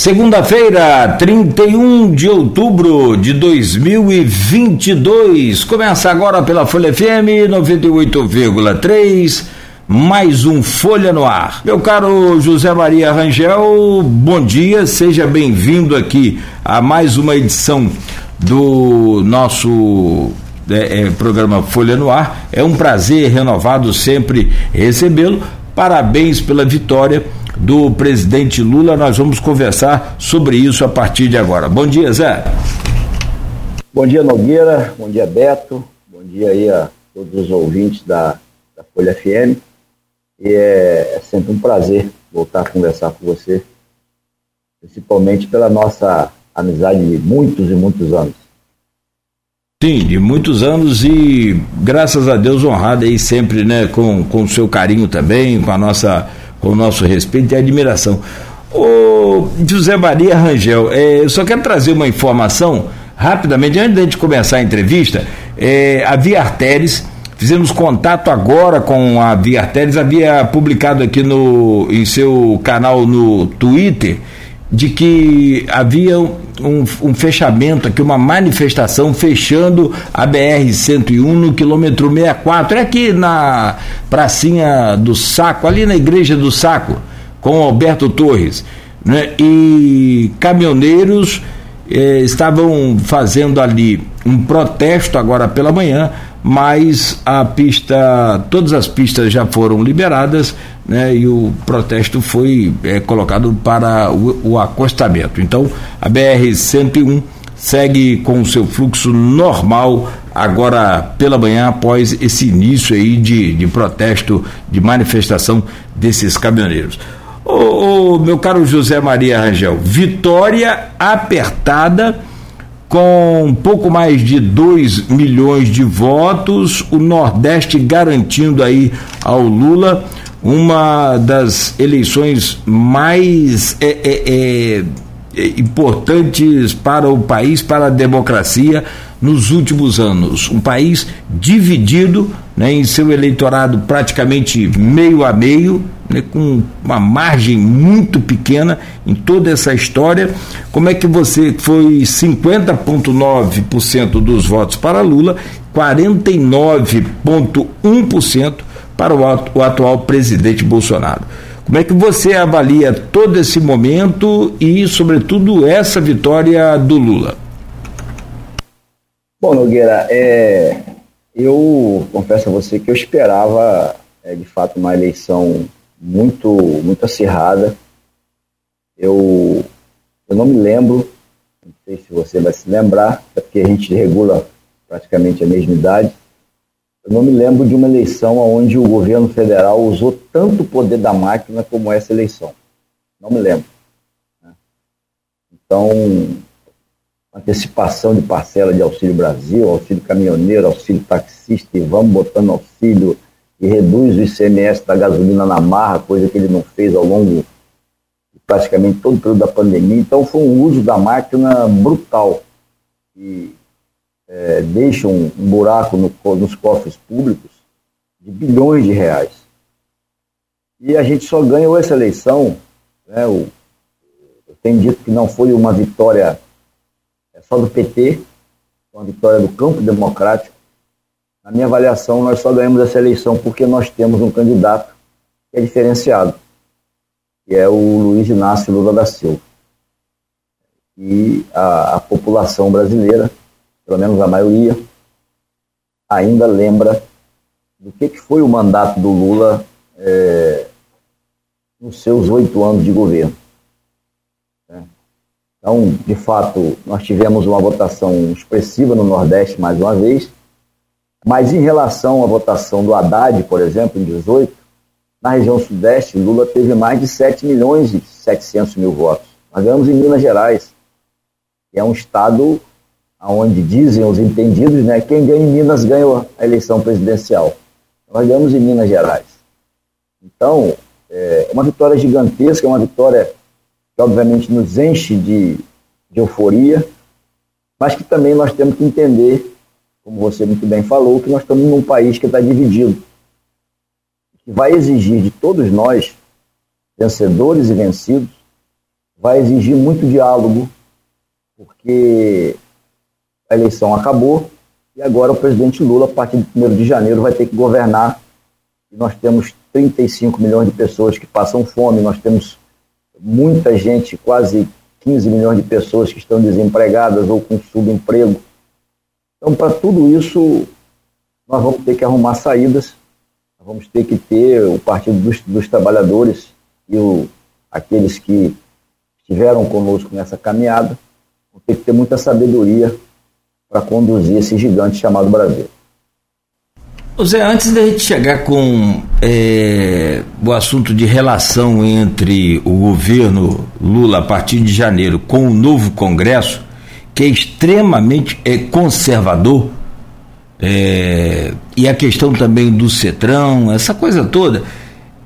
Segunda-feira, 31 de outubro de 2022. Começa agora pela Folha FM 98,3. Mais um Folha no Ar. Meu caro José Maria Rangel, bom dia, seja bem-vindo aqui a mais uma edição do nosso é, é, programa Folha no Ar. É um prazer renovado sempre recebê-lo. Parabéns pela vitória do presidente Lula. Nós vamos conversar sobre isso a partir de agora. Bom dia, Zé. Bom dia, Nogueira. Bom dia, Beto. Bom dia aí a todos os ouvintes da, da Folha FM. E é, é sempre um prazer voltar a conversar com você, principalmente pela nossa amizade de muitos e muitos anos. Sim, de muitos anos e graças a Deus honrado aí sempre, né, com, com o seu carinho também, com a nossa com o nosso respeito e admiração. O José Maria Rangel, é, eu só quero trazer uma informação rapidamente, antes de a gente começar a entrevista, é, a Via Arteres, fizemos contato agora com a Via Arteres, havia publicado aqui no, em seu canal no Twitter, de que havia um, um, fechamento aqui, uma manifestação fechando a BR-101 no quilômetro 64, é aqui na pracinha do Saco, ali na igreja do Saco, com Alberto Torres. Né? E caminhoneiros eh, estavam fazendo ali um protesto agora pela manhã mas a pista, todas as pistas já foram liberadas, né, e o protesto foi é, colocado para o, o, acostamento. Então, a BR-101 segue com o seu fluxo normal agora pela manhã, após esse início aí de, de protesto, de manifestação desses caminhoneiros. Ô, ô, meu caro José Maria Rangel, vitória apertada com um pouco mais de 2 milhões de votos, o Nordeste garantindo aí ao Lula uma das eleições mais é, é, é, é importantes para o país, para a democracia nos últimos anos. Um país dividido né, em seu eleitorado praticamente meio a meio, né, com uma margem muito pequena em toda essa história. Como é que você foi 50,9% dos votos para Lula, 49,1% para o, atual presidente Bolsonaro? Como é que você avalia todo esse momento e, sobretudo, essa vitória do Lula? Bom, Nogueira, é, eu confesso a você que eu esperava, é, de fato, uma eleição muito, muito acirrada. Eu, eu não me lembro, não sei se você vai se lembrar, é porque a gente regula praticamente a mesma idade. Eu não me lembro de uma eleição onde o governo federal usou tanto poder da máquina como essa eleição. Não me lembro. Né? Então, antecipação de parcela de Auxílio Brasil, auxílio caminhoneiro, auxílio taxista, e vamos botando auxílio e reduz o ICMS da gasolina na marra, coisa que ele não fez ao longo de praticamente todo o período da pandemia. Então foi um uso da máquina brutal que é, deixa um, um buraco no, nos cofres públicos de bilhões de reais. E a gente só ganhou essa eleição, né, o, eu tenho dito que não foi uma vitória é só do PT, uma vitória do campo democrático, na minha avaliação, nós só ganhamos essa eleição porque nós temos um candidato que é diferenciado, que é o Luiz Inácio Lula da Silva. E a, a população brasileira, pelo menos a maioria, ainda lembra do que, que foi o mandato do Lula é, nos seus oito anos de governo. Né? Então, de fato, nós tivemos uma votação expressiva no Nordeste mais uma vez, mas em relação à votação do Haddad, por exemplo, em 18, na região sudeste, Lula teve mais de 7 milhões e 700 mil votos. Nós ganhamos em Minas Gerais, que é um estado onde dizem os entendidos, né, quem ganha em Minas ganha a eleição presidencial. Nós ganhamos em Minas Gerais. Então, é uma vitória gigantesca, uma vitória que obviamente nos enche de, de euforia, mas que também nós temos que entender como você muito bem falou, que nós estamos num país que está dividido, que vai exigir de todos nós, vencedores e vencidos, vai exigir muito diálogo, porque a eleição acabou e agora o presidente Lula, a partir de 1 de janeiro, vai ter que governar. E nós temos 35 milhões de pessoas que passam fome, nós temos muita gente, quase 15 milhões de pessoas que estão desempregadas ou com subemprego. Então, para tudo isso, nós vamos ter que arrumar saídas, nós vamos ter que ter o Partido dos, dos Trabalhadores e o, aqueles que estiveram conosco nessa caminhada, vão ter que ter muita sabedoria para conduzir esse gigante chamado Brasil. Zé, antes da gente chegar com é, o assunto de relação entre o governo Lula a partir de janeiro com o novo Congresso, que é extremamente é, conservador, é, e a questão também do Cetrão, essa coisa toda,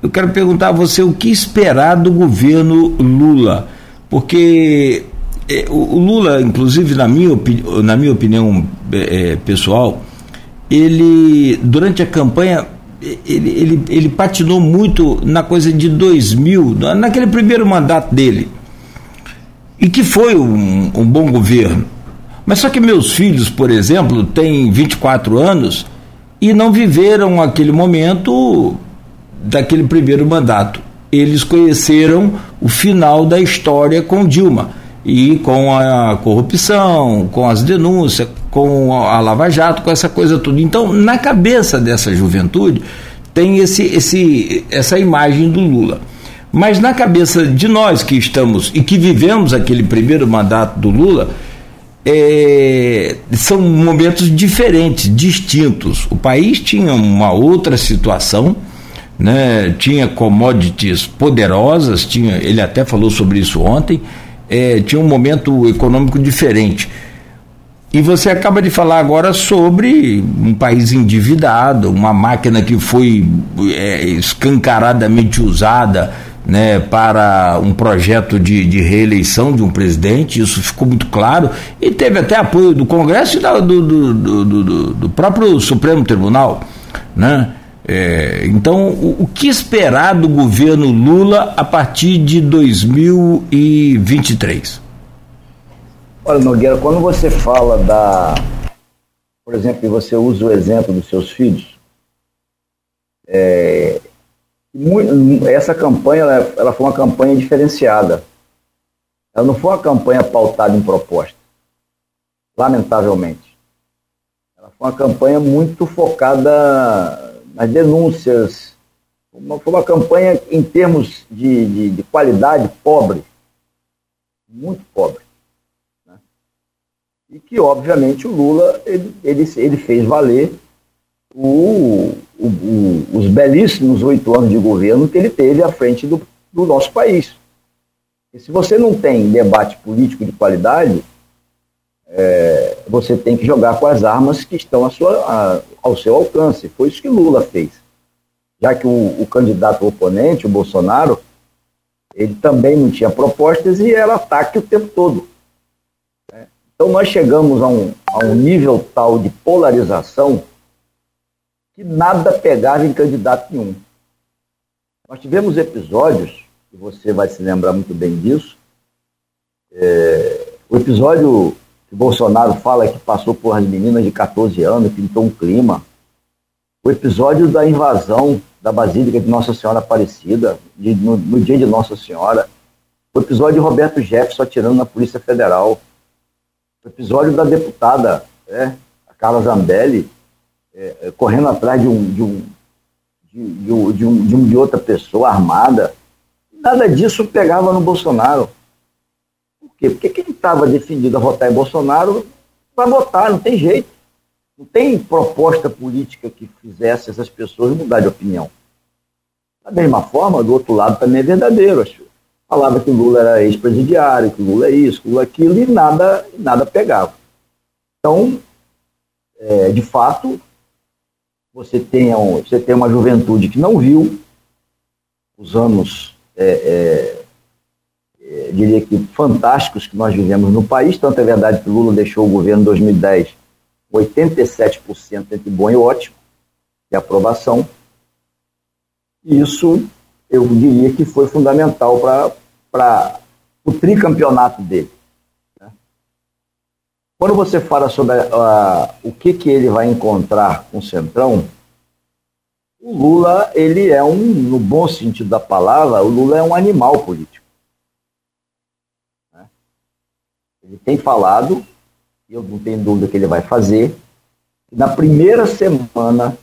eu quero perguntar a você o que esperar do governo Lula, porque é, o Lula, inclusive na minha, na minha opinião é, é, pessoal, ele durante a campanha ele, ele, ele patinou muito na coisa de 2000, naquele primeiro mandato dele, e que foi um, um bom governo. Mas só que meus filhos, por exemplo, têm 24 anos e não viveram aquele momento daquele primeiro mandato. Eles conheceram o final da história com Dilma e com a corrupção, com as denúncias, com a Lava Jato, com essa coisa toda. Então, na cabeça dessa juventude tem esse, esse, essa imagem do Lula. Mas na cabeça de nós que estamos e que vivemos aquele primeiro mandato do Lula, é, são momentos diferentes, distintos. O país tinha uma outra situação, né? tinha commodities poderosas, tinha, ele até falou sobre isso ontem, é, tinha um momento econômico diferente. E você acaba de falar agora sobre um país endividado, uma máquina que foi é, escancaradamente usada né, para um projeto de, de, reeleição de um presidente, isso ficou muito claro, e teve até apoio do Congresso e da, do, do, do, do, próprio Supremo Tribunal. Né? É, então, o, o, que esperar do governo Lula a partir de 2023? Olha, Nogueira, quando você fala da. Por exemplo, você usa o exemplo dos seus filhos, é, essa campanha ela, ela foi uma campanha diferenciada. Ela não foi uma campanha pautada em proposta, lamentavelmente. Ela foi uma campanha muito focada nas denúncias. Uma, foi uma campanha, em termos de, de, de qualidade, pobre. Muito pobre. Né? E que, obviamente, o Lula ele, ele, ele fez valer o, o, o, os belíssimos oito anos de governo que ele teve à frente do, do nosso país. E se você não tem debate político de qualidade, é, você tem que jogar com as armas que estão sua, a, ao seu alcance. Foi isso que Lula fez. Já que o, o, candidato oponente, o Bolsonaro, ele também não tinha propostas e era ataque o tempo todo. Né? Então nós chegamos a um, a um nível tal de polarização que nada pegava em candidato nenhum. Nós tivemos episódios, e você vai se lembrar muito bem disso, é, o episódio que Bolsonaro fala que passou por as meninas de 14 anos, pintou um clima. O episódio da invasão da Basílica de Nossa Senhora Aparecida, de, no, no, dia de Nossa Senhora. O episódio de Roberto Jefferson atirando na Polícia Federal. O episódio da deputada, é, a Carla Zambelli, é, correndo atrás de um, de, um, de, de, um, de, um, de, um, de outra pessoa armada. Nada disso pegava no Bolsonaro quê? Porque quem estava decidido a votar em Bolsonaro vai votar, não tem jeito. Não tem proposta política que fizesse essas pessoas mudar de opinião. Da mesma forma, do outro lado também é verdadeiro. Falava que Lula era ex-presidiário, que Lula é isso, que Lula é aquilo, e nada, nada pegava. Então, é, de fato, você tem, você tem uma juventude que não viu os anos é, é, é, diria que fantásticos que nós vivemos no país. Tanto é verdade que Lula deixou o governo em 2010 com 87% entre bom e ótimo de aprovação. Isso eu diria que foi fundamental para o tricampeonato dele. Quando você fala sobre uh, o que, que ele vai encontrar com o Centrão, o Lula, ele é um, no bom sentido da palavra, o Lula é um animal político. Né? Ele tem falado, e eu não tenho dúvida que ele vai fazer, na primeira semana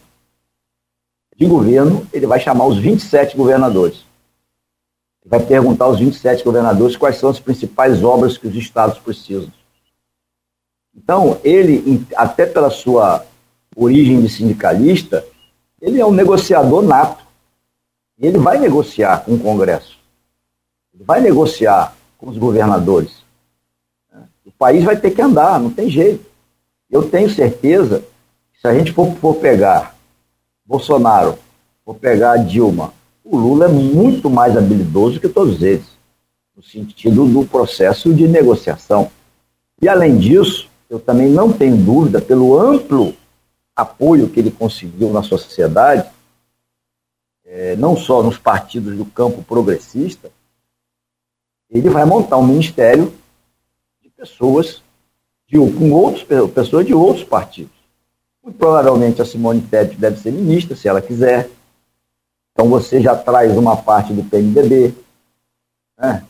de governo, ele vai chamar os 27 governadores. Ele vai perguntar aos 27 governadores quais são as principais obras que os estados precisam. Então, ele, até pela sua origem de sindicalista, ele é um negociador nato. E ele vai negociar com o Congresso. Ele vai negociar com os governadores. O país vai ter que andar, não tem jeito. Eu tenho certeza que se a gente for, for pegar Bolsonaro, for pegar Dilma, o Lula é muito mais habilidoso que todos eles, no sentido do processo de negociação. E além disso, eu também não tenho dúvida, pelo amplo apoio que ele conseguiu na sociedade, é, não só nos partidos do campo progressista, ele vai montar um ministério de pessoas de, com outros, pessoas de outros partidos. Muito provavelmente a Simone Tebet deve ser ministra, se ela quiser. Então você já traz uma parte do PMDB. Né?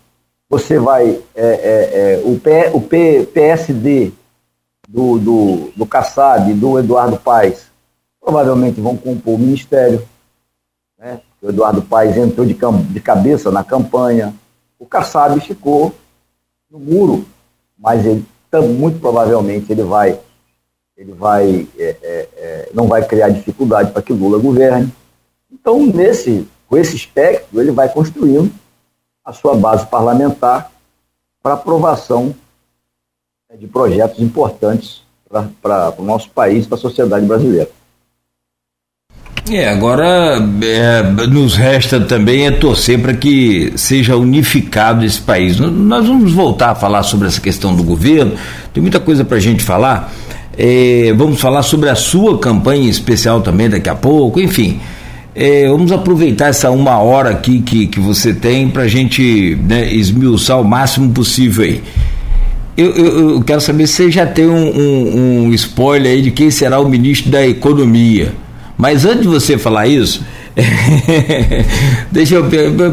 Você vai. É, é, é, o, P, o P, PSD do, do, do Kassab, do Eduardo Paes, provavelmente vão compor o ministério. Né? O Eduardo Paes entrou de, de cabeça na campanha. O Kassab ficou no muro, mas ele muito provavelmente ele vai, ele vai, é, é, é, não vai criar dificuldade para que Lula governe. Então, nesse, com esse espectro, ele vai construindo a sua base parlamentar para aprovação de projetos importantes para o nosso país, para a sociedade brasileira. É, agora é, nos resta também é torcer para que seja unificado esse país. Nós vamos voltar a falar sobre essa questão do governo, tem muita coisa para a gente falar. É, vamos falar sobre a sua campanha especial também daqui a pouco, enfim. É, vamos aproveitar essa uma hora aqui que, que você tem para a gente né, esmiuçar o máximo possível aí. Eu, eu, eu, quero saber se você já tem um, um, um, spoiler aí de quem será o ministro da Economia. Mas antes de você falar isso, deixa eu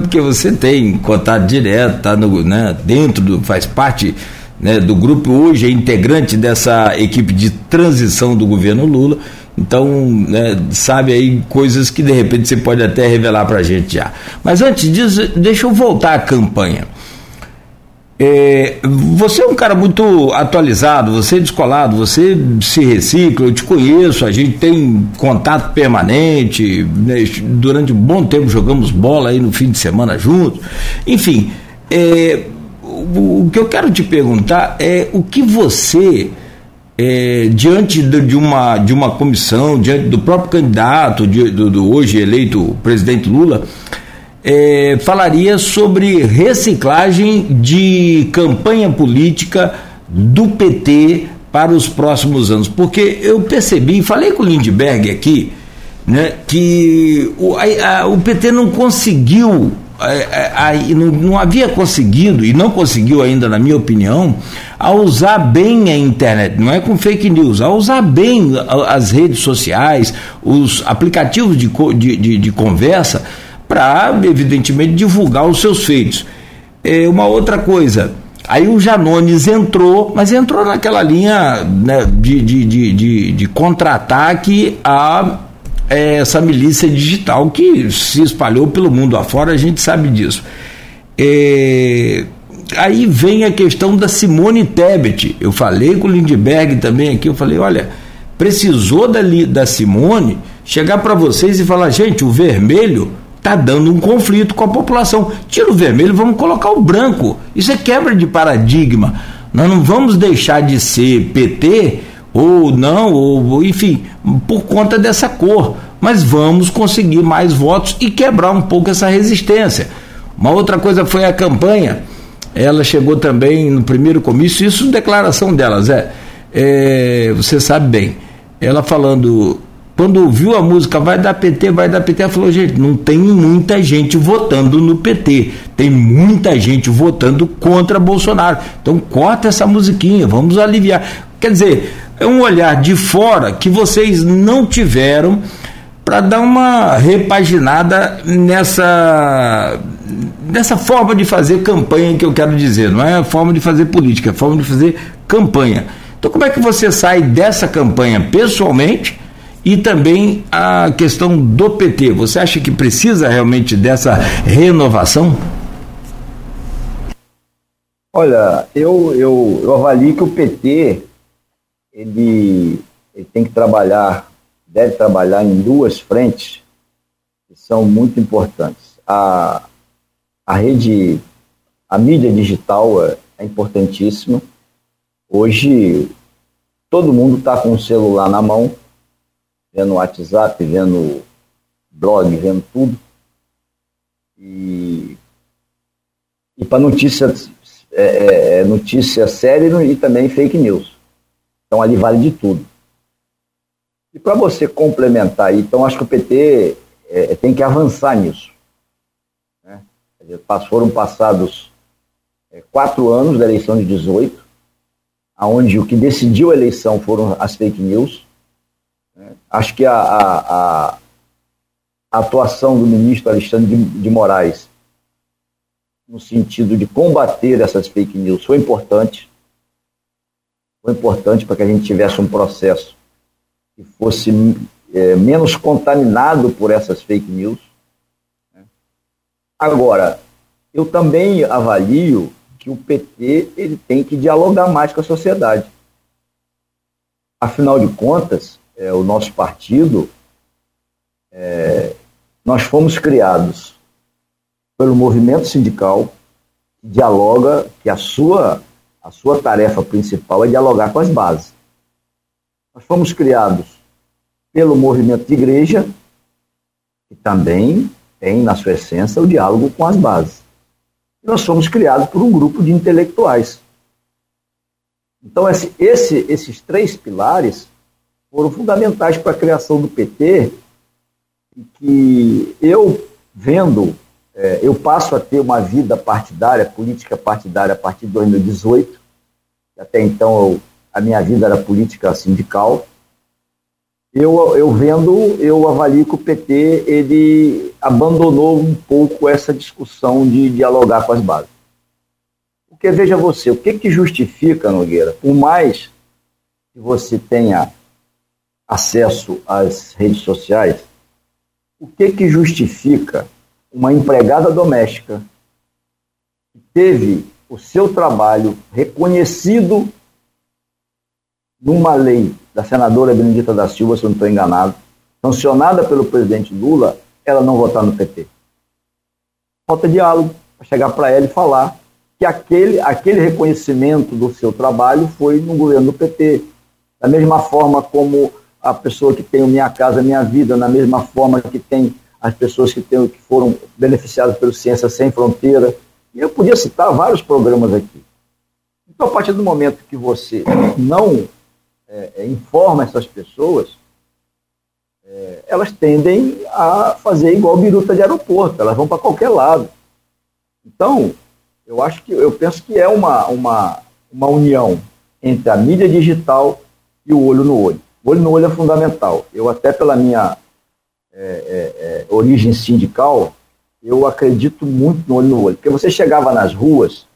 porque você tem contato direto, tá no, né, dentro do, faz parte né, do grupo hoje, é integrante dessa equipe de transição do governo Lula. Então, né, sabe aí coisas que de repente você pode até revelar para a gente já. Mas antes disso, deixa eu voltar à campanha. É, você é um cara muito atualizado, você é descolado, você se recicla, eu te conheço, a gente tem contato permanente, né, durante um bom tempo jogamos bola aí no fim de semana juntos. Enfim, é, o, o, que eu quero te perguntar é o que você, é, diante de, de, uma, de uma comissão, diante do próprio candidato, de, do, do hoje eleito presidente Lula, é, falaria sobre reciclagem de campanha política do PT para os próximos anos. Porque eu percebi, falei com o Lindbergh aqui, né, que o, a, a, o PT não conseguiu, a, não, não, havia conseguido, e não conseguiu ainda, na minha opinião, a usar bem a internet, não é com fake news, a usar bem as redes sociais, os aplicativos de, de, de, de conversa para, evidentemente, divulgar os seus feitos. É uma outra coisa. Aí o Janones entrou, mas entrou naquela linha né, de, de, de, de, de contra-ataque a é, essa milícia digital que se espalhou pelo mundo afora, a gente sabe disso. É, aí vem a questão da Simone Tebet. Eu falei com o Lindbergh também aqui, eu falei, olha, precisou da, da Simone chegar para vocês e falar, gente, o vermelho está dando um conflito com a população. Tira o vermelho, vamos colocar o branco. Isso é quebra de paradigma. Nós não vamos deixar de ser PT ou não, ou enfim, por conta dessa cor. Mas vamos conseguir mais votos e quebrar um pouco essa resistência. Uma outra coisa foi a campanha. Ela chegou também no primeiro comício, isso declaração delas, é, é você sabe bem. Ela falando quando ouviu a música vai dar PT, vai dar PT, ela falou, gente, não tem muita gente votando no PT, tem muita gente votando contra Bolsonaro. Então corta essa musiquinha, vamos aliviar. Quer dizer, é um olhar de fora que vocês não tiveram para dar uma repaginada nessa nessa forma de fazer campanha que eu quero dizer, não é a forma de fazer política, é a forma de fazer campanha. Então como é que você sai dessa campanha pessoalmente e também a questão do PT? Você acha que precisa realmente dessa renovação? Olha, eu, eu, eu avalio que o PT ele, ele tem que trabalhar deve trabalhar em duas frentes que são muito importantes. A, a rede, a mídia digital é, é importantíssima. Hoje, todo mundo está com o celular na mão, vendo WhatsApp, vendo blog, vendo tudo. E, e para notícia, é, é, é, notícia séria e também fake news. Então ali vale de tudo. E para você complementar, então acho que o PT é, tem que avançar nisso. Né? Foram passados é, quatro anos da eleição de 18, aonde o que decidiu a eleição foram as fake news. Acho que a, a, a, atuação do ministro Alexandre de, de Moraes no sentido de combater essas fake news foi importante. Foi importante para que a gente tivesse um processo que fosse é, menos contaminado por essas fake news. Né? Agora, eu também avalio que o PT ele tem que dialogar mais com a sociedade. Afinal de contas, é, o nosso partido, é, nós fomos criados pelo movimento sindical que dialoga, que a sua, a sua tarefa principal é dialogar com as bases. Nós fomos criados pelo movimento de igreja, que também tem na sua essência o diálogo com as bases. E nós fomos criados por um grupo de intelectuais. Então, esse, esse, esses três pilares foram fundamentais para a criação do PT, e que eu, vendo, é, eu passo a ter uma vida partidária, política partidária, a partir de 2018. Até então, eu a minha vida era política sindical. Eu, eu vendo, eu avalio que o PT ele abandonou um pouco essa discussão de dialogar com as bases. Porque veja você, o que, que justifica, Nogueira, por mais que você tenha acesso às redes sociais, o que, que justifica uma empregada doméstica que teve o seu trabalho reconhecido numa lei da senadora Benedita da Silva, se eu não estou enganado, sancionada pelo presidente Lula, ela não votar no PT. Falta diálogo para chegar para ela e falar que aquele, aquele reconhecimento do seu trabalho foi no governo do PT. Da mesma forma como a pessoa que tem o Minha Casa Minha Vida, na mesma forma que tem as pessoas que, tem, que foram beneficiadas pelo Ciência Sem Fronteira. E eu podia citar vários programas aqui. Então, a partir do momento que você não é, é, informa essas pessoas, é, elas tendem a fazer igual biruta de aeroporto, elas vão para qualquer lado. Então, eu acho que eu penso que é uma, uma, uma união entre a mídia digital e o olho no olho. Olho no olho é fundamental. Eu até pela minha é, é, é origem sindical, eu acredito muito no olho no olho. Porque você chegava nas ruas,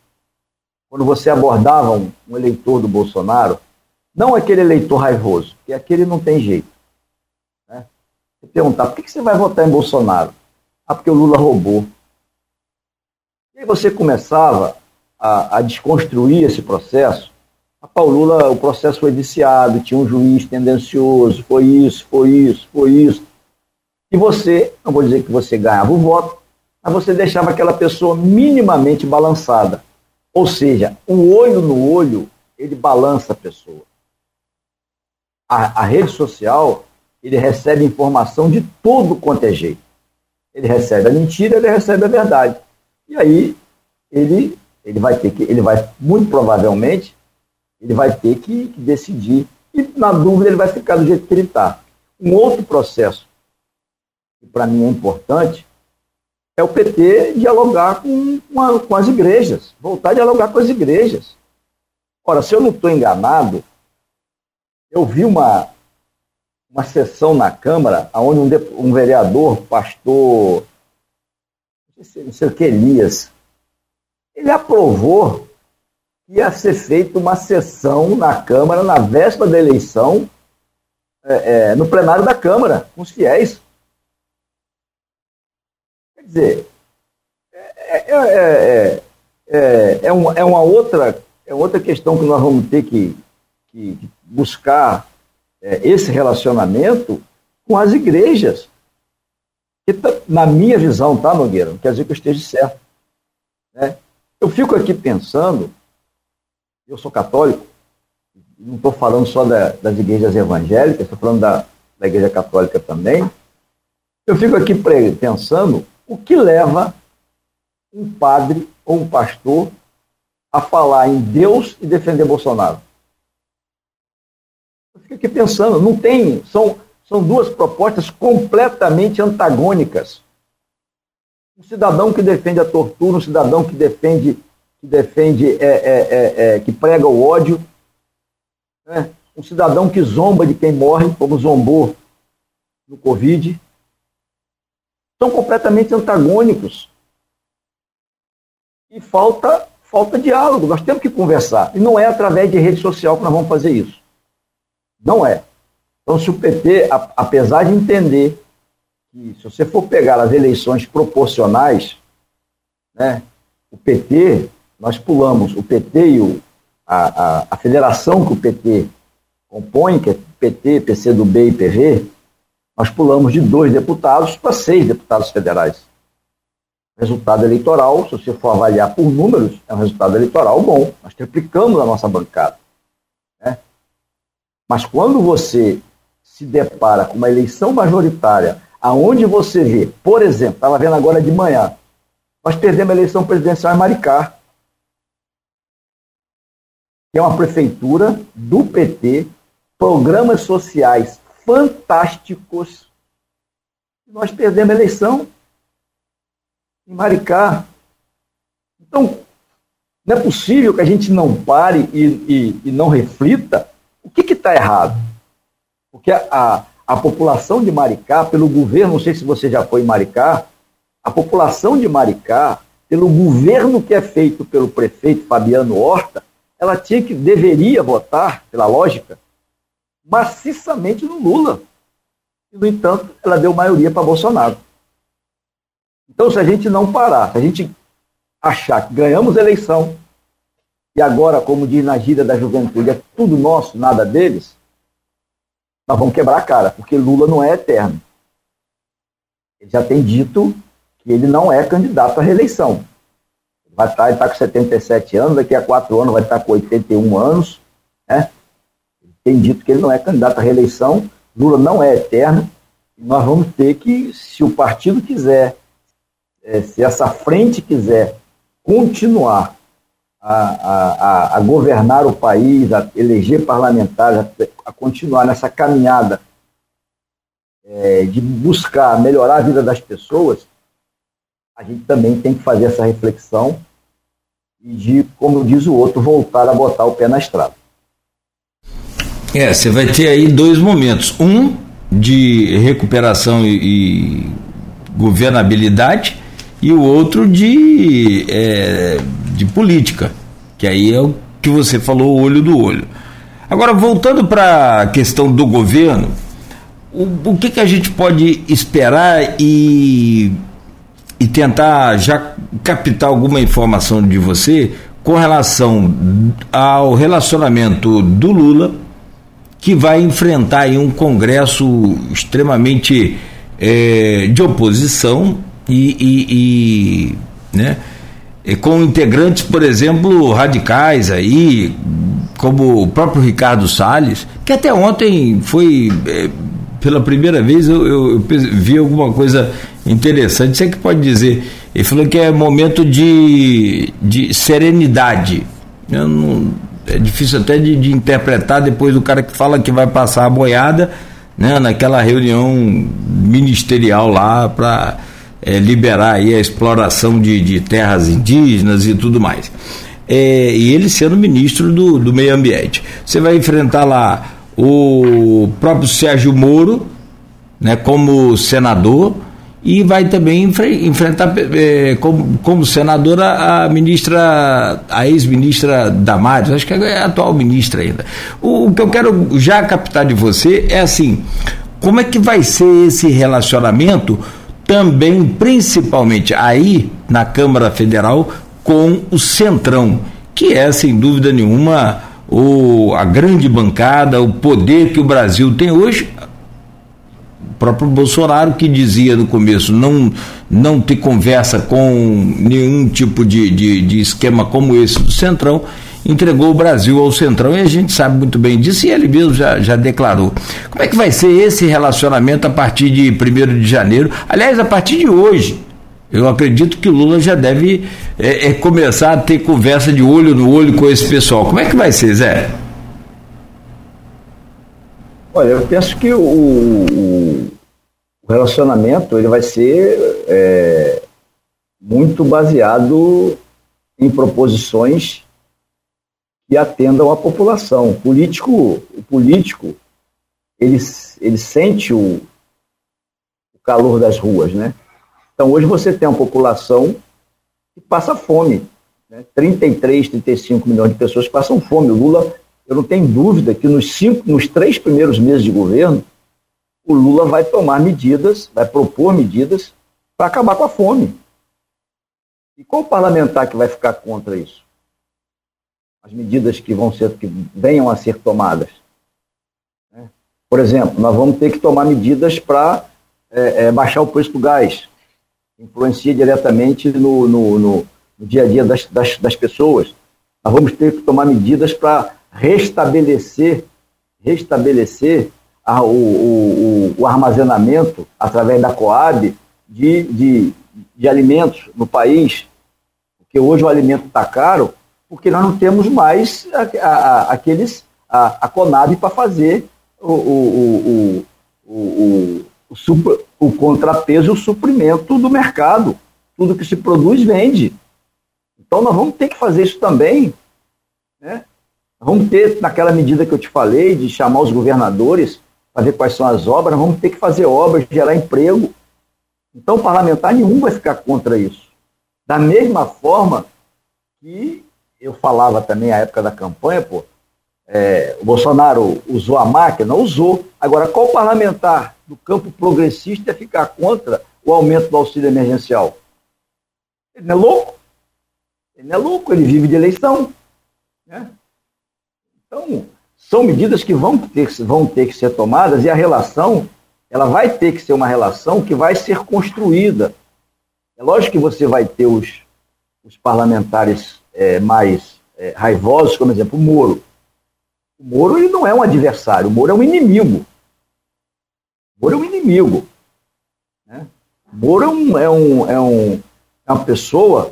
quando você abordava um, um eleitor do Bolsonaro, não aquele eleitor raivoso, porque aquele não tem jeito. Né? Você perguntar, por que você vai votar em Bolsonaro? Ah, porque o Lula roubou. E aí você começava a, a desconstruir esse processo. Ah, o Lula, o processo foi viciado, tinha um juiz tendencioso, foi isso, foi isso, foi isso. E você, não vou dizer que você ganhava o voto, mas você deixava aquela pessoa minimamente balançada. Ou seja, o olho no olho, ele balança a pessoa a, a rede social, ele recebe informação de tudo quanto é jeito. Ele recebe a mentira, ele recebe a verdade. E aí ele, ele vai ter que, ele vai, muito provavelmente, ele vai ter que, decidir. E na dúvida ele vai ficar do jeito que ele está. Um outro processo, que para mim é importante, é o PT dialogar com, com, a, com, as igrejas, voltar a dialogar com as igrejas. Ora, se eu não estou enganado, eu vi uma, uma sessão na Câmara onde um, um vereador, pastor, não sei, não sei o que, Elias, ele aprovou ia ser feita uma sessão na Câmara na véspera da eleição, é, é, no plenário da Câmara, com os fiéis. Quer dizer, é, é, é, é, uma, é uma outra é outra questão que nós vamos ter que, que buscar esse relacionamento com as igrejas. Que, na minha visão, tá, Nogueira? Não quer dizer que eu esteja certo. Né? Eu fico aqui pensando, eu sou católico, não estou falando só da, das igrejas evangélicas, estou falando da, da igreja católica também. Eu fico aqui pensando o que leva um padre ou um pastor a falar em Deus e defender Bolsonaro. Eu fico aqui pensando, não tem, são, são duas propostas completamente antagônicas. Um cidadão que defende a tortura, um cidadão que defende, que defende, é, é, é, é que prega o ódio, né? um cidadão que zomba de quem morre, como zombou no Covid, são completamente antagônicos. E falta, falta diálogo, nós temos que conversar. E não é através de rede social que nós vamos fazer isso. Não é. Então, se o PT, apesar de entender que, se você for pegar as eleições proporcionais, né, o PT, nós pulamos o PT e o, a, a, a federação que o PT compõe, que é PT, PCdoB e PV, nós pulamos de dois deputados para seis deputados federais. Resultado eleitoral, se você for avaliar por números, é um resultado eleitoral bom. Nós triplicamos a nossa bancada. Né? Mas quando você se depara com uma eleição majoritária, aonde você vê, por exemplo, estava vendo agora de manhã, nós perdemos a eleição presidencial em Maricá, que é uma prefeitura do PT, programas sociais fantásticos. Nós perdemos a eleição em Maricá. Então, não é possível que a gente não pare e, e, e não reflita o que está errado. Porque a, a, a, população de Maricá, pelo governo, não sei se você já foi em Maricá, a população de Maricá, pelo governo que é feito pelo prefeito Fabiano Horta, ela tinha que, deveria votar, pela lógica, maciçamente no Lula. E, no entanto, ela deu maioria para Bolsonaro. Então, se a gente não parar, se a gente achar que ganhamos a eleição, e agora, como diz na gíria da juventude, é tudo nosso, nada deles, nós vamos quebrar a cara, porque Lula não é eterno. Ele já tem dito que ele não é candidato à reeleição. Vai estar, ele está com 77 anos, daqui a quatro anos vai estar com 81 anos. Né? tem dito que ele não é candidato à reeleição, Lula não é eterno, nós vamos ter que, se o partido quiser, é, se essa frente quiser continuar a, a, a, governar o país, a eleger parlamentares, a, a continuar nessa caminhada é, de buscar melhorar a vida das pessoas, a gente também tem que fazer essa reflexão e de, como diz o outro, voltar a botar o pé na estrada. É, você vai ter aí dois momentos. Um de recuperação e, e governabilidade e o outro de, é, de política, que aí é o que você falou, olho do olho. Agora, voltando para a questão do governo, o, o que, que a gente pode esperar e, e tentar já captar alguma informação de você com relação ao relacionamento do Lula que vai enfrentar um Congresso extremamente é, de oposição e, e, e né, e com integrantes, por exemplo, radicais aí, como o próprio Ricardo Salles, que até ontem foi, é, pela primeira vez, eu, eu, eu, vi alguma coisa interessante. Você que pode dizer, ele falou que é momento de, de serenidade. Não, é difícil até de, de, interpretar depois do cara que fala que vai passar a boiada, né, naquela reunião ministerial lá para é, liberar aí a exploração de, de, terras indígenas e tudo mais. É, e ele sendo ministro do, do meio ambiente. Você vai enfrentar lá o próprio Sérgio Moro, né, como senador, e vai também enfrentar eh, como, como, senadora a ministra, a ex-ministra Damares, acho que é a atual ministra ainda. O, o, que eu quero já captar de você é assim, como é que vai ser esse relacionamento também, principalmente aí na Câmara Federal, com o Centrão, que é sem dúvida nenhuma o, a grande bancada, o poder que o Brasil tem hoje, próprio Bolsonaro que dizia no começo não, não ter conversa com nenhum tipo de, de, de esquema como esse do Centrão, entregou o Brasil ao Centrão e a gente sabe muito bem disso e ele mesmo já, já declarou. Como é que vai ser esse relacionamento a partir de 1 de janeiro? Aliás, a partir de hoje. Eu acredito que o Lula já deve é, é, começar a ter conversa de olho no olho com esse pessoal. Como é que vai ser, Zé? Olha, eu penso que o, o, o relacionamento ele vai ser é, muito baseado em proposições que atendam à população. O político, o político ele, ele sente o, o calor das ruas, né? Então hoje você tem uma população que passa fome. Né? 33, 35 milhões de pessoas passam fome. O Lula eu não tenho dúvida que nos, cinco, nos três primeiros meses de governo, o Lula vai tomar medidas, vai propor medidas para acabar com a fome. E qual parlamentar que vai ficar contra isso? As medidas que vão ser, que venham a ser tomadas. Né? Por exemplo, nós vamos ter que tomar medidas para é, é, baixar o preço do gás, influencia diretamente no, no, no, no dia a dia das, das, das pessoas. Nós vamos ter que tomar medidas para restabelecer, restabelecer a, o, o, o, armazenamento através da Coab de, de, de alimentos no país, porque hoje o alimento está caro, porque nós não temos mais a, a, aqueles, a, a Conab para fazer o, o, o, o, o, o contrapeso e o suprimento do mercado. Tudo que se produz vende. Então nós vamos ter que fazer isso também, né? Vamos ter, naquela medida que eu te falei, de chamar os governadores ver quais são as obras, vamos ter que fazer obras, gerar emprego. Então, parlamentar nenhum vai ficar contra isso. Da mesma forma que eu falava também à época da campanha, pô, é, o Bolsonaro usou a máquina, usou. Agora, qual parlamentar do campo progressista ia ficar contra o aumento do auxílio emergencial? Ele não é louco? Ele não é louco, ele vive de eleição. Né? Então, são medidas que vão ter, vão ter que ser tomadas e a relação, ela vai ter que ser uma relação que vai ser construída. É lógico que você vai ter os, os parlamentares é, mais é, raivosos, como exemplo, o Moro. O Moro ele não é um adversário, o Moro é um inimigo. O Moro é um inimigo. Né? O Moro é, um, é, um, é, um, é uma pessoa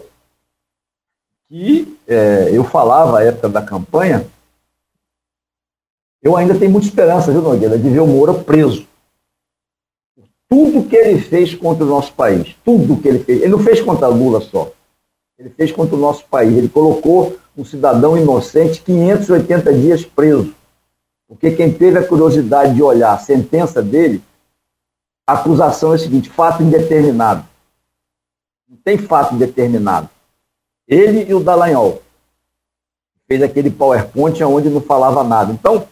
que é, eu falava à época da campanha eu ainda tenho muita esperança, viu, Nogueira, de ver o Moura preso. Tudo que ele fez contra o nosso país, tudo que ele fez, ele não fez contra Lula só, ele fez contra o nosso país. Ele colocou um cidadão inocente 580 dias preso. Porque quem teve a curiosidade de olhar a sentença dele, a acusação é a seguinte: fato indeterminado. Não tem fato indeterminado. Ele e o Dallagnol fez aquele PowerPoint onde não falava nada. Então,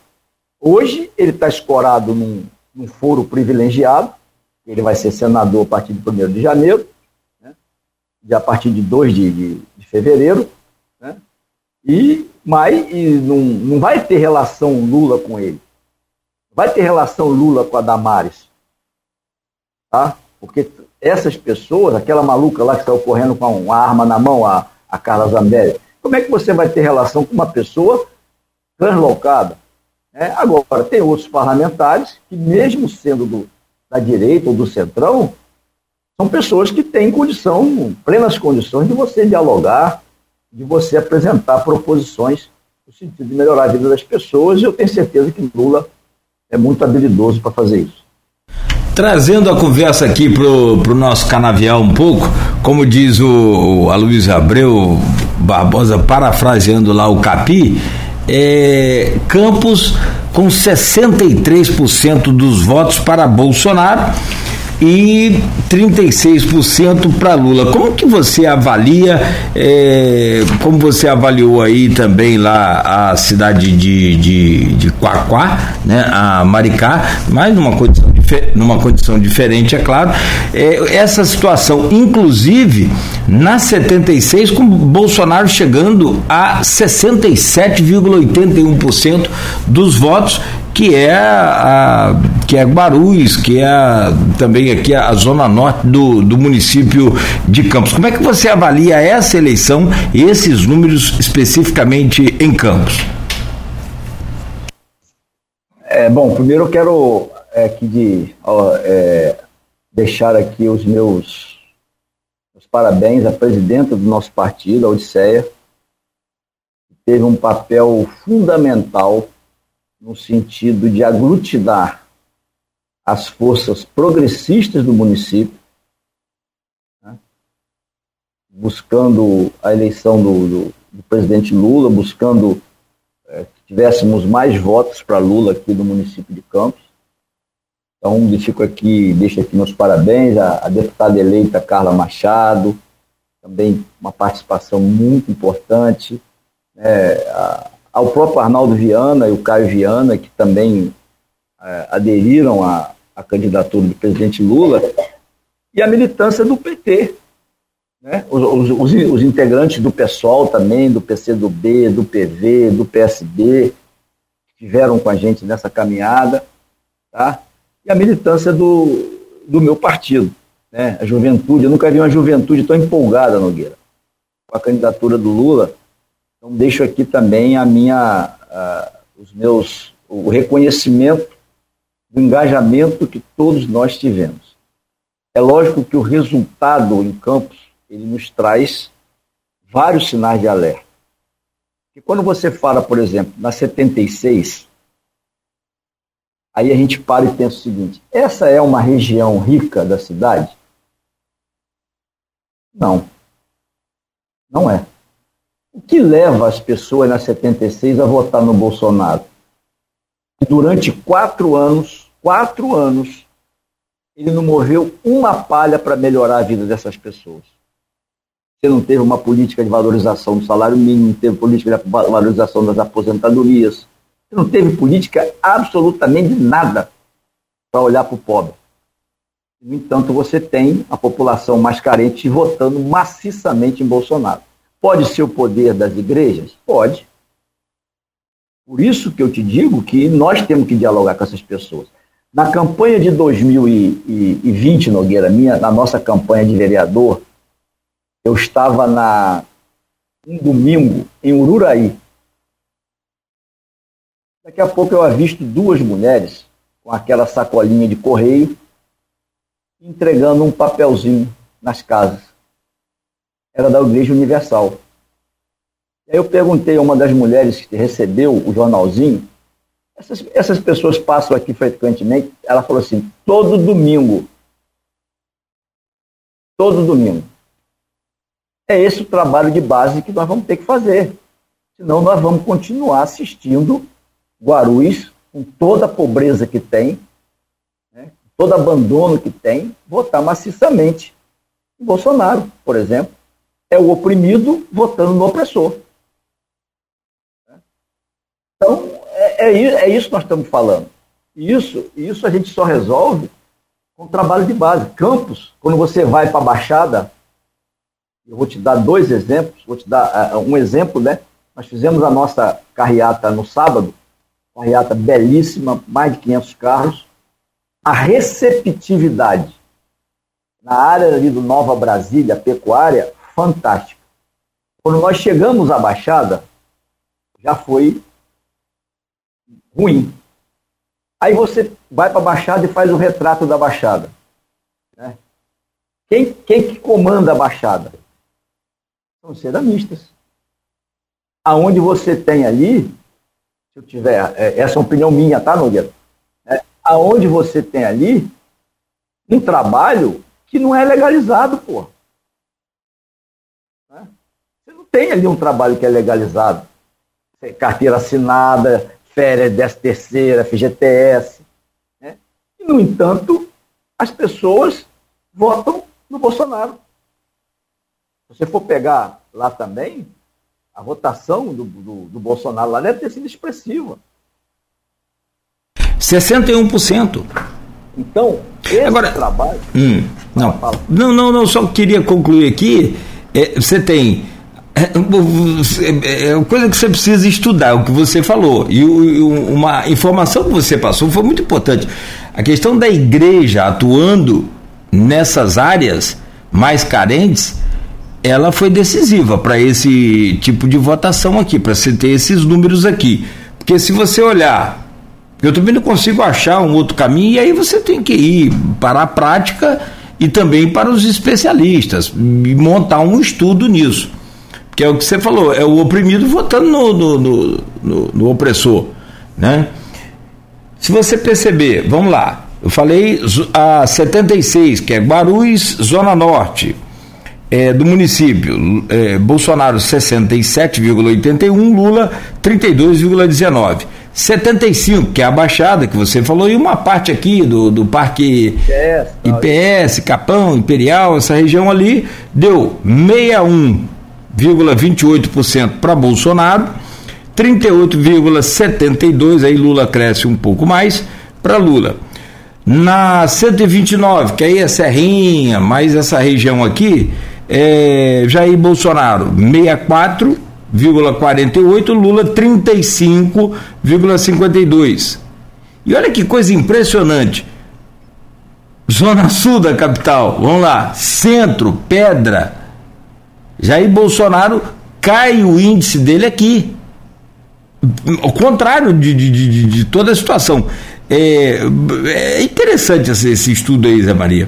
Hoje ele está escorado num, num, foro privilegiado, ele vai ser senador a partir de 1 de janeiro, né? e a partir de 2 de, de, de fevereiro, né? e, mas e não, não vai ter relação Lula com ele. Vai ter relação Lula com a Damares. Tá? Porque essas pessoas, aquela maluca lá que está correndo com uma arma na mão, a, a Carla Zambelli, como é que você vai ter relação com uma pessoa translocada? É, agora, tem outros parlamentares que, mesmo sendo do, da direita ou do centrão, são pessoas que têm condição, plenas condições de você dialogar, de você apresentar proposições no sentido de melhorar a vida das pessoas, e eu tenho certeza que Lula é muito habilidoso para fazer isso. Trazendo a conversa aqui para o nosso canavial um pouco, como diz o, o Aloysio Abreu Barbosa, parafraseando lá o Capi, é, Campos com 63% dos votos para Bolsonaro e 36% para Lula. Como que você avalia, é, como você avaliou aí também lá a cidade de, de, de Quaquá, né, a Maricá, mas numa condição, numa condição diferente, é claro, é, essa situação, inclusive na 76, com Bolsonaro chegando a 67,81% dos votos que é a, que é Guarulhos, que é a, também aqui a zona norte do, do município de Campos. Como é que você avalia essa eleição e esses números especificamente em Campos? É, bom, primeiro eu quero é, aqui de, ó, é, deixar aqui os meus, meus parabéns à presidenta do nosso partido, a Odisseia, que teve um papel fundamental no sentido de aglutinar as forças progressistas do município, né? buscando a eleição do, do, do, presidente Lula, buscando é, que tivéssemos mais votos para Lula aqui no município de Campos. Então, fico aqui, deixo aqui meus parabéns à, à deputada eleita Carla Machado, também uma participação muito importante. É, a, ao próprio Arnaldo Viana e o Caio Viana, que também é, aderiram à, à, candidatura do presidente Lula, e a militância do PT. Né? Os, os, os, integrantes do PSOL também, do PCdoB, do PV, do PSB, estiveram com a gente nessa caminhada, tá? e a militância do, do meu partido, né? a juventude. Eu nunca vi uma juventude tão empolgada, Nogueira, com a candidatura do Lula então deixo aqui também a minha, uh, os meus, o reconhecimento do engajamento que todos nós tivemos. É lógico que o resultado em campos ele nos traz vários sinais de alerta. E quando você fala, por exemplo, na 76, aí a gente para e pensa o seguinte: essa é uma região rica da cidade? Não. Não é. O que leva as pessoas na 76 a votar no Bolsonaro? Durante quatro anos, quatro anos, ele não moveu uma palha para melhorar a vida dessas pessoas. Você não teve uma política de valorização do salário mínimo, não teve política de valorização das aposentadorias, você não teve política absolutamente nada para olhar para o pobre. No entanto, você tem a população mais carente votando maciçamente em Bolsonaro. Pode ser o poder das igrejas? Pode. Por isso que eu te digo que nós temos que dialogar com essas pessoas. Na campanha de 2020, Nogueira, minha, na nossa campanha de vereador, eu estava na um domingo em Ururaí. Daqui a pouco eu avisto duas mulheres com aquela sacolinha de correio entregando um papelzinho nas casas era da Igreja Universal. Aí eu perguntei a uma das mulheres que recebeu o jornalzinho, essas, essas pessoas passam aqui frequentemente, ela falou assim, todo domingo. Todo domingo. É esse o trabalho de base que nós vamos ter que fazer. Senão nós vamos continuar assistindo Guarulhos, com toda a pobreza que tem, né, todo abandono que tem, votar maciçamente em Bolsonaro, por exemplo é o oprimido votando no opressor. Então, é, é, é isso que nós estamos falando. Isso, isso a gente só resolve com trabalho de base. Campos, quando você vai para a Baixada, eu vou te dar dois exemplos, vou te dar uh, um exemplo, né? Nós fizemos a nossa carreata no sábado, carreata belíssima, mais de 500 carros. A receptividade na área ali do Nova Brasília, pecuária, fantástico. Quando nós chegamos à Baixada, já foi ruim. Aí você vai para a Baixada e faz o retrato da Baixada. Né? Quem, quem que comanda a Baixada? São ceramistas. Aonde você tem ali, se eu tiver, é, essa é opinião minha, tá, Nogueira? aonde você tem ali um trabalho que não é legalizado, pô. Tem ali um trabalho que é legalizado. Carteira assinada, férias, 10 terceira, FGTS. Né? E, no entanto, as pessoas votam no Bolsonaro. Se você for pegar lá também, a votação do, do, do Bolsonaro lá deve ter sido expressiva. 61%. Então, esse Agora, trabalho. Hum, não, fala. não, não, não, só queria concluir aqui. É, você tem. É, é, é coisa que você precisa estudar, o que você falou. E uma informação que você passou foi muito importante. A questão da igreja atuando nessas áreas mais carentes, ela foi decisiva para esse tipo de votação aqui, para você ter esses números aqui. Porque se você olhar eu também não consigo achar um outro caminho, e aí você tem que ir para a prática e também para os especialistas, e montar um estudo nisso. Que é o que você falou, é o oprimido votando no, no, no, no, no opressor. Né? Se você perceber, vamos lá, eu falei a 76, que é Guarulhos, Zona Norte. É, do município, é, Bolsonaro 67,81, Lula 32,19. 75, que é a Baixada que você falou, e uma parte aqui do, do Parque IPS, IPS, Capão, Imperial, essa região ali, deu 61,28% para Bolsonaro, 38,72%, aí Lula cresce um pouco mais, para Lula. Na 129, que aí é Serrinha, mais essa região aqui, é Jair Bolsonaro, 64 0,48, Lula 35,52. E olha que coisa impressionante. Zona Sul da capital, vamos lá, Centro, Pedra. Jair Bolsonaro cai o índice dele aqui. Ao contrário de, de, de, de toda a situação. É, é interessante esse, esse estudo aí, Zé Maria.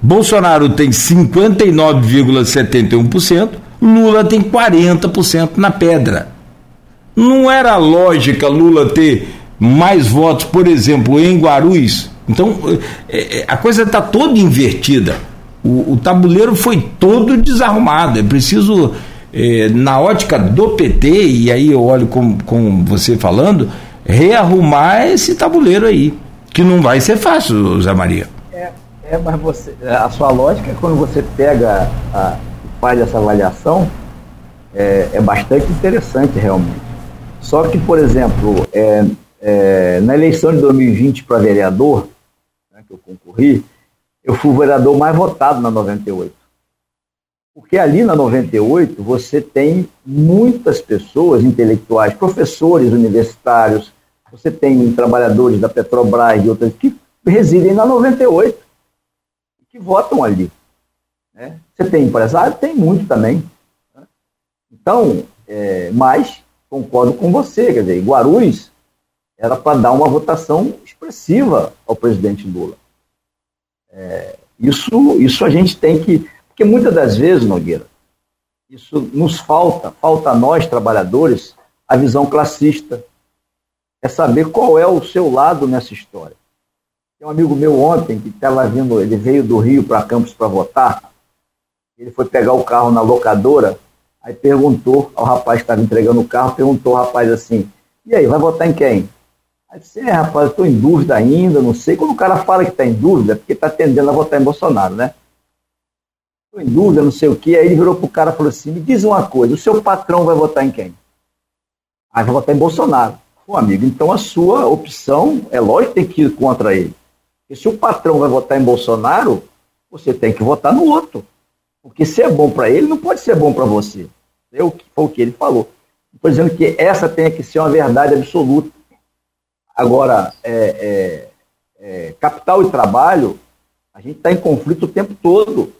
Bolsonaro tem 59,71%, Lula tem 40% na pedra. Não era lógica Lula ter mais votos, por exemplo, em Guarulhos? Então, é, é, a coisa está toda invertida. O, o, tabuleiro foi todo desarrumado. É preciso, é, na ótica do PT, e aí eu olho com, com você falando, rearrumar esse tabuleiro aí, que não vai ser fácil, Zé Maria. É, é mas você, a sua lógica quando você pega a, faz essa avaliação é, é bastante interessante realmente. Só que, por exemplo, é, é, na eleição de 2020 para vereador, né, que eu concorri, eu fui o vereador mais votado na 98. Porque ali na 98 você tem muitas pessoas intelectuais, professores universitários, você tem trabalhadores da Petrobras e outras que residem na 98, que votam ali. Né? Você tem empresário? Tem muito também. Né? Então, é, mas concordo com você, quer dizer, Guarulhos era para dar uma votação expressiva ao presidente Lula. É, isso, isso a gente tem que. Porque muitas das vezes, Nogueira, isso nos falta, falta a nós, trabalhadores, a visão classista. É saber qual é o seu lado nessa história. Tem um amigo meu ontem que estava vindo, ele veio do Rio para Campos para votar, ele foi pegar o carro na locadora, aí perguntou ao rapaz que estava entregando o carro, perguntou ao rapaz assim, e aí, vai votar em quem? Aí disse, é, rapaz, estou em dúvida ainda, não sei. Quando o cara fala que está em dúvida, é porque está tendendo a votar em Bolsonaro, né? Estou em dúvida, não sei o quê. Aí ele virou para o cara e falou assim, me diz uma coisa, o seu patrão vai votar em quem? Aí vai votar em Bolsonaro. Pô, amigo, então a sua opção, é lógico tem que ir contra ele. Porque se o patrão vai votar em Bolsonaro, você tem que votar no outro. Porque se é bom para ele, não pode ser bom para você. É o que, foi o que ele falou. Estou dizendo que essa tem que ser uma verdade absoluta. Agora, é, é, é, capital e trabalho, a gente está em conflito o tempo todo.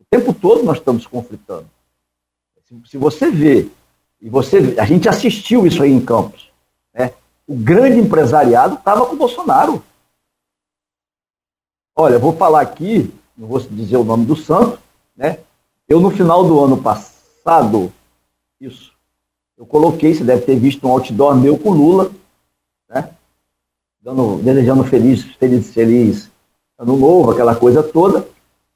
O tempo todo nós estamos conflitando. Se, se você vê, e você a gente assistiu isso aí em Campos, né? o grande empresariado estava com o Bolsonaro. Olha, vou falar aqui, não vou dizer o nome do santo, né? Eu, no final do ano passado, isso, eu coloquei, você deve ter visto um outdoor meu com Lula? Dando, desejando feliz, feliz, feliz ano novo, aquela coisa toda.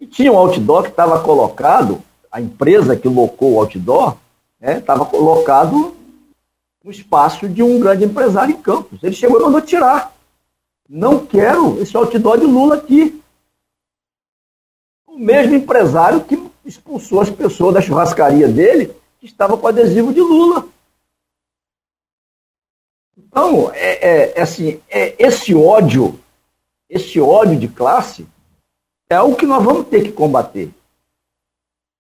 E tinha um outdoor que estava colocado, a empresa que locou o outdoor, estava né, colocado no espaço de um grande empresário em Campos. Ele chegou e mandou tirar. Não quero esse outdoor de Lula aqui. O mesmo empresário que expulsou as pessoas da churrascaria dele, que estava com adesivo de Lula. Então, é, é, é assim, é, esse ódio, esse ódio de classe, é o que nós vamos ter que combater.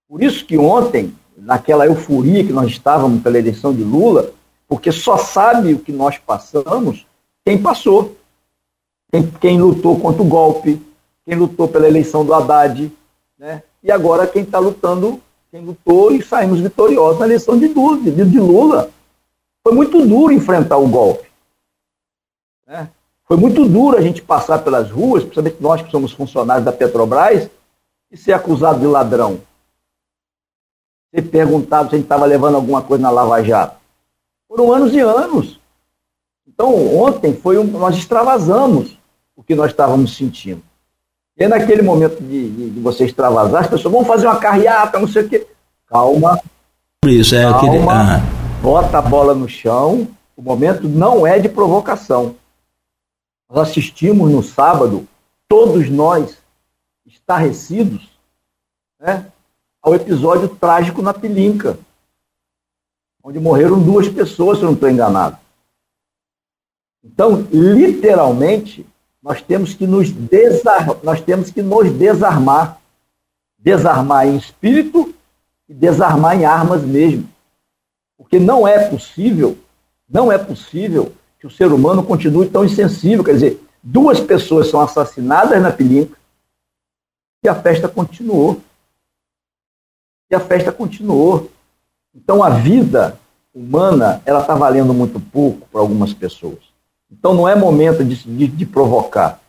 Por isso que ontem, naquela euforia que nós estávamos pela eleição de Lula, porque só sabe o que nós passamos quem passou. Quem, quem lutou contra o golpe, quem lutou pela eleição do Haddad, né? e agora quem está lutando, quem lutou e saímos vitoriosos na eleição de Lula. De, de Lula. Foi muito duro enfrentar o golpe. Né? Foi muito duro a gente passar pelas ruas, principalmente nós que somos funcionários da Petrobras, e ser acusado de ladrão. Ser perguntado se a gente estava levando alguma coisa na Lava Jato. Foram anos e anos. Então, ontem foi um, nós extravasamos o que nós estávamos sentindo. E naquele momento de, de, de, você extravasar, as pessoas vão fazer uma carreata, não sei o quê. Calma. Isso, é calma, aquele... ah. Bota a bola no chão. O momento não é de provocação. Nós assistimos no sábado, todos nós estarrecidos, né, ao episódio trágico na Pilinca, onde morreram duas pessoas, se eu não estou enganado. Então, literalmente, nós temos que nos desarmar, nós temos que nos desarmar. Desarmar em espírito e desarmar em armas mesmo. Porque não é possível, não é possível que o ser humano continue tão insensível. Quer dizer, duas pessoas são assassinadas na Pilinca e a festa continuou. E a festa continuou. Então a vida humana, ela está valendo muito pouco para algumas pessoas. Então não é momento de, de, de provocar.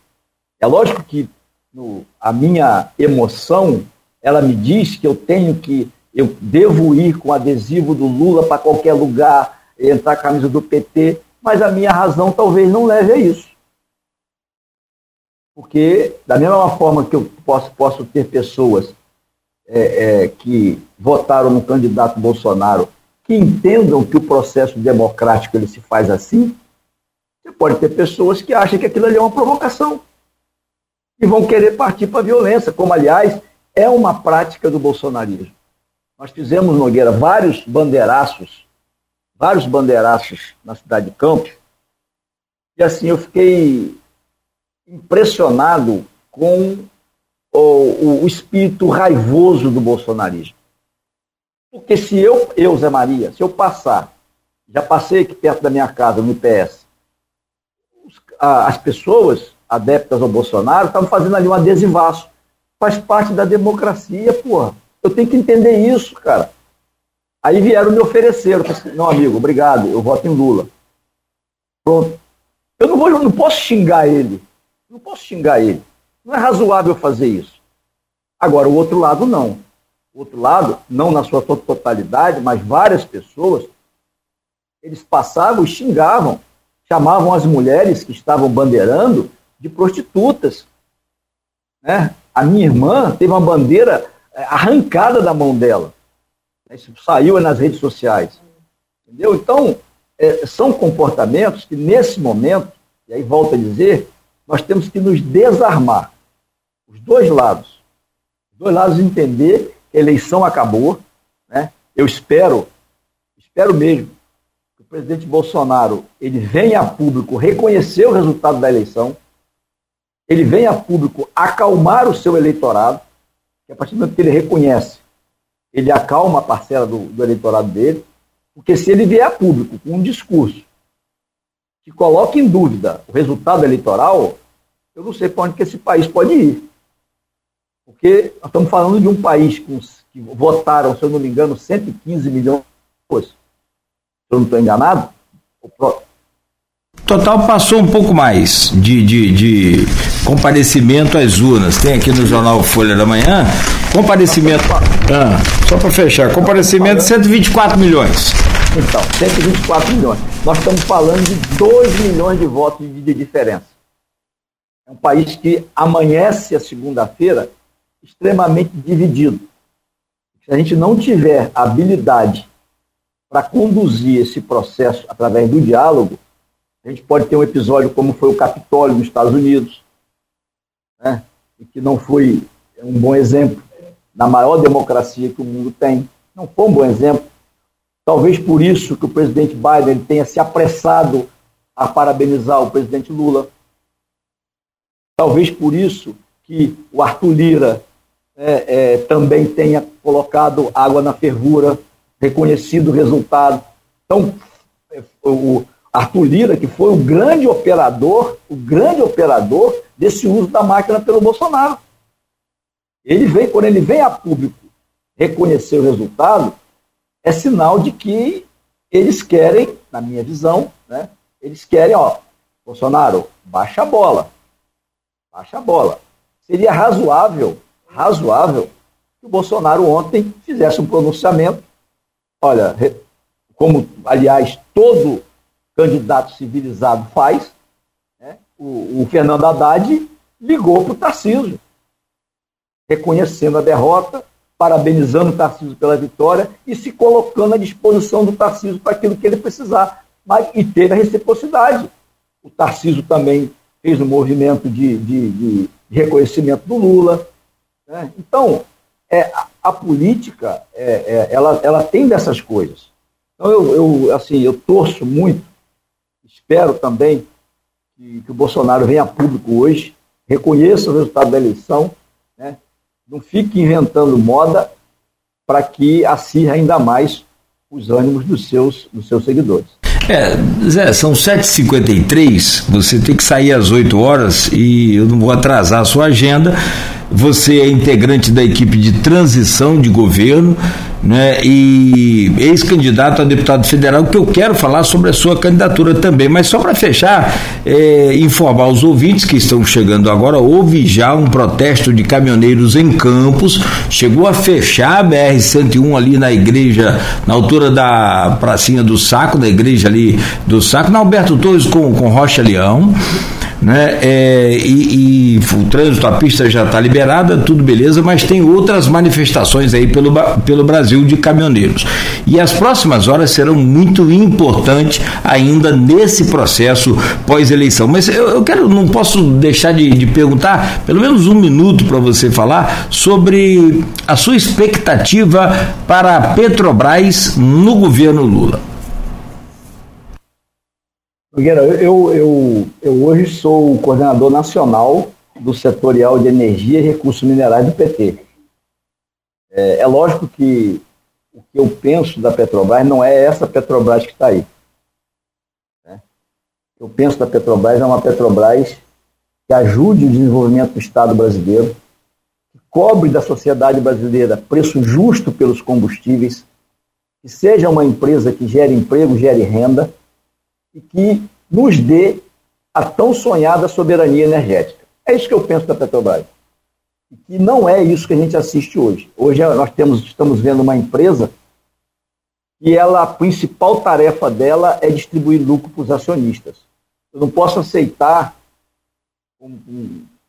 É lógico que no, a minha emoção, ela me diz que eu tenho que, eu devo ir com adesivo do Lula para qualquer lugar, entrar a camisa do PT, mas a minha razão talvez não leve a isso. Porque, da mesma forma que eu posso, posso ter pessoas é, é, que votaram no candidato Bolsonaro que entendam que o processo democrático ele se faz assim, você pode ter pessoas que acham que aquilo ali é uma provocação e vão querer partir para a violência, como, aliás, é uma prática do bolsonarismo. Nós fizemos, Nogueira, vários bandeiraços, vários bandeiraços na cidade de Campos, e assim eu fiquei impressionado com o, o, espírito raivoso do bolsonarismo. Porque se eu, eu, Zé Maria, se eu passar, já passei aqui perto da minha casa, no IPS, as pessoas adeptas ao Bolsonaro estavam fazendo ali um adesivaço. Faz parte da democracia, porra. Eu tenho que entender isso, cara. Aí vieram me oferecer. Eu falei, não, amigo, obrigado, eu voto em Lula. Pronto. Eu não, vou, eu não posso xingar ele. Não posso xingar ele. Não é razoável fazer isso. Agora, o outro lado, não. O outro lado, não na sua totalidade, mas várias pessoas, eles passavam e xingavam chamavam as mulheres que estavam bandeirando de prostitutas. Né? A minha irmã teve uma bandeira arrancada da mão dela. Isso saiu nas redes sociais. Entendeu? Então, é, são comportamentos que, nesse momento, e aí volto a dizer, nós temos que nos desarmar. Os dois lados. Os dois lados entender que a eleição acabou. Né? Eu espero, espero mesmo, presidente Bolsonaro ele vem a público reconhecer o resultado da eleição, ele vem a público acalmar o seu eleitorado, que a partir do momento que ele reconhece, ele acalma a parcela do, do eleitorado dele, porque se ele vier a público com um discurso que coloca em dúvida o resultado eleitoral, eu não sei para onde que esse país pode ir. Porque nós estamos falando de um país com, que votaram, se eu não me engano, 115 milhões de pessoas eu não estou enganado, Total passou um pouco mais de, de, de, comparecimento às urnas. Tem aqui no jornal Folha da Manhã, comparecimento. Ah, só para fechar, comparecimento de 124 milhões. Então, 124 milhões. Nós estamos falando de 2 milhões de votos de, diferença. É um país que amanhece a segunda-feira extremamente dividido. Se a gente não tiver habilidade para conduzir esse processo através do diálogo, a gente pode ter um episódio como foi o Capitólio nos Estados Unidos, né? e que não foi um bom exemplo na maior democracia que o mundo tem. Não foi um bom exemplo. Talvez por isso que o presidente Biden tenha se apressado a parabenizar o presidente Lula. Talvez por isso que o Arthur Lira é, é, também tenha colocado água na fervura, reconhecido o resultado. Então, é, o Arthur Lira, que foi o grande operador, o grande operador desse uso da máquina pelo Bolsonaro. Ele vem, quando ele vem a público reconhecer o resultado, é sinal de que eles querem, na minha visão, né, eles querem, ó, Bolsonaro, baixa a bola. Baixa a bola. Seria razoável, razoável, que o Bolsonaro ontem fizesse um pronunciamento. Olha, como, aliás, todo candidato civilizado faz, né, o, o Fernando Haddad ligou para o Tarcísio, reconhecendo a derrota, parabenizando o Tarcísio pela vitória e se colocando à disposição do Tarcísio para aquilo que ele precisar. Mas, e teve a reciprocidade. O Tarcísio também fez um movimento de, de, de reconhecimento do Lula. Né? Então, é, a, a política, é, é, ela, ela tem dessas coisas. Então, eu, eu, assim, eu torço muito, espero também que, que o Bolsonaro venha a público hoje, reconheça o resultado da eleição, né? não fique inventando moda para que acirre ainda mais os ânimos dos seus, dos seus seguidores. É, Zé, são 7h53, você tem que sair às 8 horas e eu não vou atrasar a sua agenda. Você é integrante da equipe de transição de governo né, e ex-candidato a deputado federal, que eu quero falar sobre a sua candidatura também. Mas só para fechar, é, informar os ouvintes que estão chegando agora, houve já um protesto de caminhoneiros em Campos, chegou a fechar a BR-101 ali na igreja, na altura da pracinha do Saco, da igreja ali do Saco, na Alberto Torres com, com Rocha Leão né? É, e, e, o trânsito, a pista já está liberada, tudo beleza, mas tem outras manifestações aí pelo, pelo Brasil de caminhoneiros. E as próximas horas serão muito importantes ainda nesse processo pós-eleição. Mas eu, eu, quero, não posso deixar de, de perguntar, pelo menos um minuto para você falar sobre a sua expectativa para a Petrobras no governo Lula. Nogueira, eu, eu, eu hoje sou o coordenador nacional do setorial de energia e recursos minerais do PT. É, é, lógico que o que eu penso da Petrobras não é essa Petrobras que está aí. Né? Eu penso da Petrobras é uma Petrobras que ajude o desenvolvimento do Estado brasileiro, que cobre da sociedade brasileira preço justo pelos combustíveis, que seja uma empresa que gere emprego, gere renda e que nos dê a tão sonhada soberania energética. É isso que eu penso da Petrobras. E que não é isso que a gente assiste hoje. Hoje nós temos, estamos vendo uma empresa e ela, a principal tarefa dela é distribuir lucro para os acionistas. Eu não posso aceitar, como,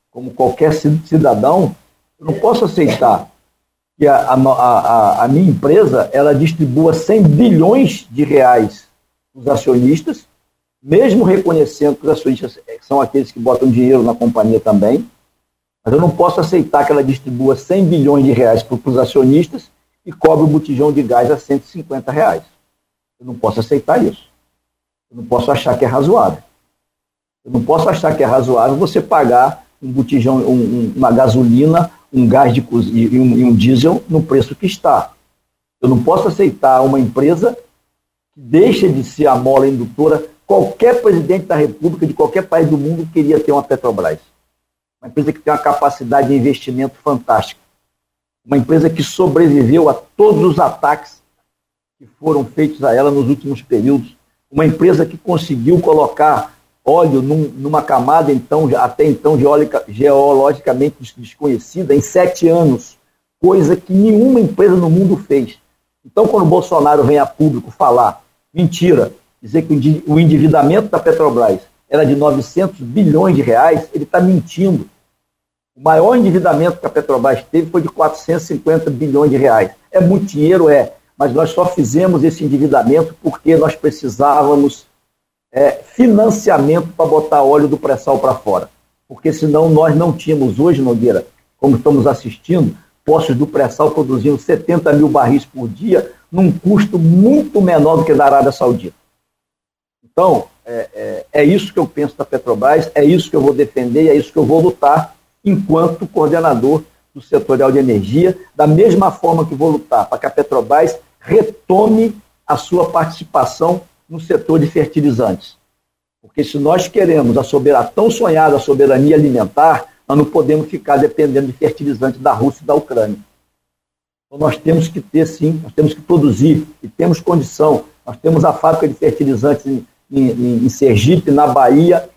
como qualquer cidadão, eu não posso aceitar que a, a, a, a minha empresa ela distribua 100 bilhões de reais para os acionistas mesmo reconhecendo que os acionistas são aqueles que botam dinheiro na companhia também, mas eu não posso aceitar que ela distribua 100 bilhões de reais para os acionistas e cobre o botijão de gás a 150 reais. Eu não posso aceitar isso. Eu não posso achar que é razoável. Eu não posso achar que é razoável você pagar um botijão, um, uma gasolina, um gás de cozinha e um, e um diesel no preço que está. Eu não posso aceitar uma empresa que deixa de ser a mola indutora Qualquer presidente da República de qualquer país do mundo queria ter uma Petrobras. Uma empresa que tem uma capacidade de investimento fantástica. Uma empresa que sobreviveu a todos os ataques que foram feitos a ela nos últimos períodos. Uma empresa que conseguiu colocar óleo num, numa camada então, até então geólica, geologicamente desconhecida em sete anos, coisa que nenhuma empresa no mundo fez. Então, quando o Bolsonaro vem a público falar mentira, dizer que o endividamento da Petrobras era de 900 bilhões de reais, ele está mentindo. O maior endividamento que a Petrobras teve foi de 450 bilhões de reais. É muito dinheiro, é, mas nós só fizemos esse endividamento porque nós precisávamos é, financiamento para botar óleo do pré-sal para fora. Porque senão nós não tínhamos hoje, Nogueira, como estamos assistindo, postos do pré-sal produzindo 70 mil barris por dia, num custo muito menor do que da Arábia Saudita. Então, é, é, é, isso que eu penso da Petrobras, é isso que eu vou defender, é isso que eu vou lutar enquanto coordenador do setorial de energia, da mesma forma que vou lutar para que a Petrobras retome a sua participação no setor de fertilizantes. Porque se nós queremos a, soberania, tão sonhada soberania alimentar, nós não podemos ficar dependendo de fertilizantes da Rússia e da Ucrânia. Então nós temos que ter sim, nós temos que produzir e temos condição. Nós temos a fábrica de fertilizantes em, em, Sergipe, na Bahia,